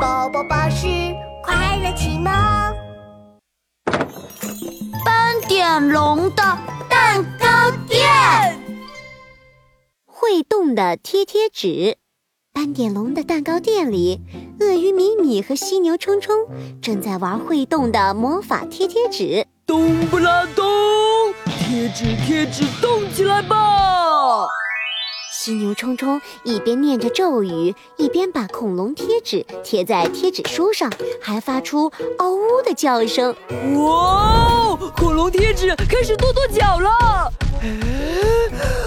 宝宝巴士快乐启蒙。斑点龙的蛋糕店，会动的贴贴纸。斑点龙的蛋糕店里，鳄鱼米米和犀牛冲冲正在玩会动的魔法贴贴纸。咚不拉咚，贴纸贴纸动起来吧！犀牛冲冲一边念着咒语，一边把恐龙贴纸贴在贴纸书上，还发出“嗷呜”的叫声。哇，恐龙贴纸开始跺跺脚了，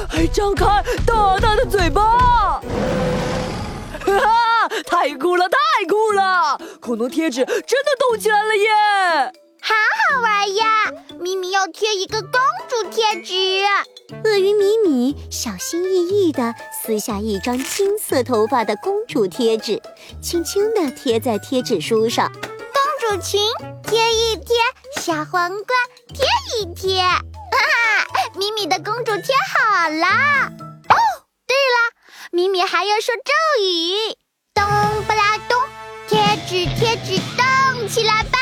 还张开大大的嘴巴！哈哈，太酷了，太酷了！恐龙贴纸真的动起来了耶！好好玩呀！咪咪要贴一个公主贴纸。鳄鱼米米小心翼翼地撕下一张金色头发的公主贴纸，轻轻地贴在贴纸书上。公主裙贴一贴，小皇冠贴一贴，哈哈！米米的公主贴好了。哦，对了，米米还要说咒语：咚不拉咚，贴纸贴纸动起来吧！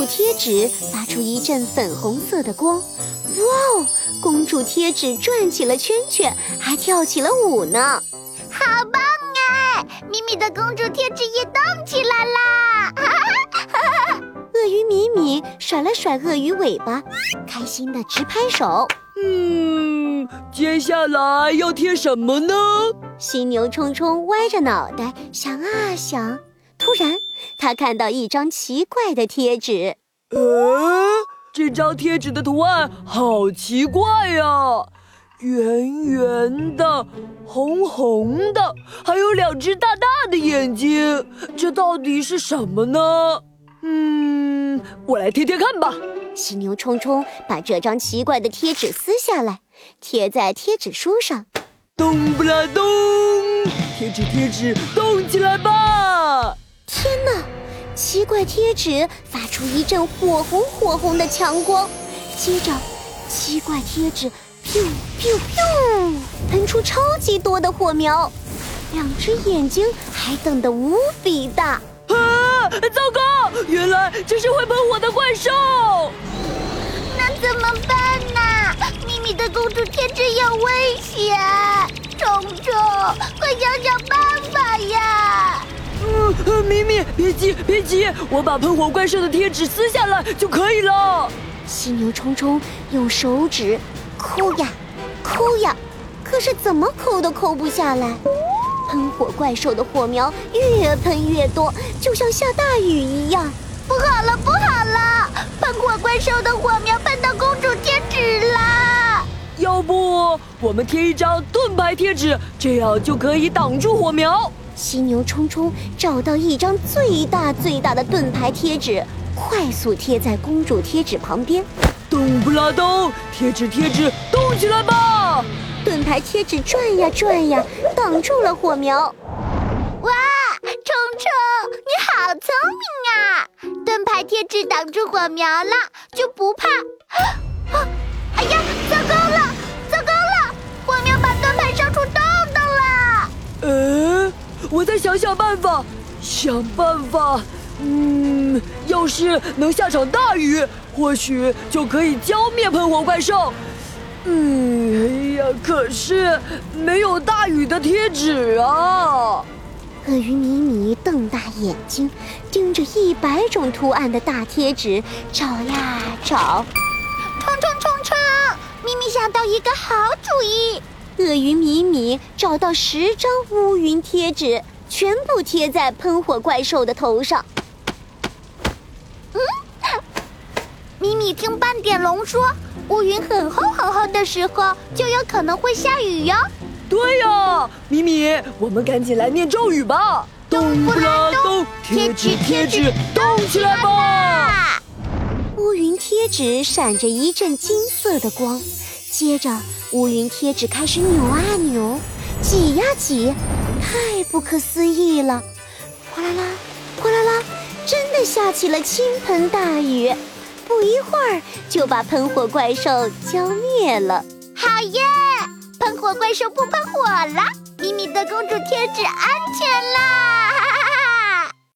公主贴纸发出一阵粉红色的光。哇哦！公主贴纸转起了圈圈，还跳起了舞呢，好棒哎！米米的公主贴纸也动起来啦！哈哈哈哈！鳄鱼米米甩了甩鳄鱼尾巴，开心的直拍手。嗯，接下来要贴什么呢？犀牛冲冲歪着脑袋想啊想，突然他看到一张奇怪的贴纸。呃。这张贴纸的图案好奇怪呀，圆圆的，红红的，还有两只大大的眼睛，这到底是什么呢？嗯，我来贴贴看吧。犀牛冲冲把这张奇怪的贴纸撕下来，贴在贴纸书上。咚不啦咚，贴纸贴纸动起来吧！天哪！奇怪贴纸发出一阵火红火红的强光，接着，奇怪贴纸噗噗噗喷出超级多的火苗，两只眼睛还瞪得无比大。啊！糟糕，原来这是会喷火的怪兽。那怎么办呢？咪咪的公主贴纸有危险，虫虫，快想想办法呀！呃，咪咪，别急，别急，我把喷火怪兽的贴纸撕下来就可以了。犀牛冲冲用手指抠呀，抠呀，可是怎么抠都抠不下来。喷火怪兽的火苗越喷越多，就像下大雨一样。不好了，不好了，喷火怪兽的火苗喷到公主贴纸了。要不我们贴一张盾牌贴纸，这样就可以挡住火苗。犀牛冲冲找到一张最大最大的盾牌贴纸，快速贴在公主贴纸旁边。动不拉动，贴纸贴纸动起来吧！盾牌贴纸转呀转呀，挡住了火苗。哇，冲冲，你好聪明啊！盾牌贴纸挡住火苗了，就不怕。我再想想办法，想办法。嗯，要是能下场大雨，或许就可以浇灭喷火怪兽。嗯，哎呀，可是没有大雨的贴纸啊！鳄鱼米米瞪大眼睛，盯着一百种图案的大贴纸找呀找。冲冲冲冲！咪咪想到一个好主意。鳄鱼米米找到十张乌云贴纸，全部贴在喷火怪兽的头上。嗯，米米听斑点龙说，乌云很厚很厚的时候，就有可能会下雨哟。对呀，米米，我们赶紧来念咒语吧！动不啦咚，贴纸贴纸动起来吧！乌云贴纸闪着一阵金色的光。接着，乌云贴纸开始扭啊扭，挤呀挤，太不可思议了！哗啦啦，哗啦啦，真的下起了倾盆大雨，不一会儿就把喷火怪兽浇灭了。好耶！喷火怪兽不喷火了，咪咪的公主贴纸安全啦！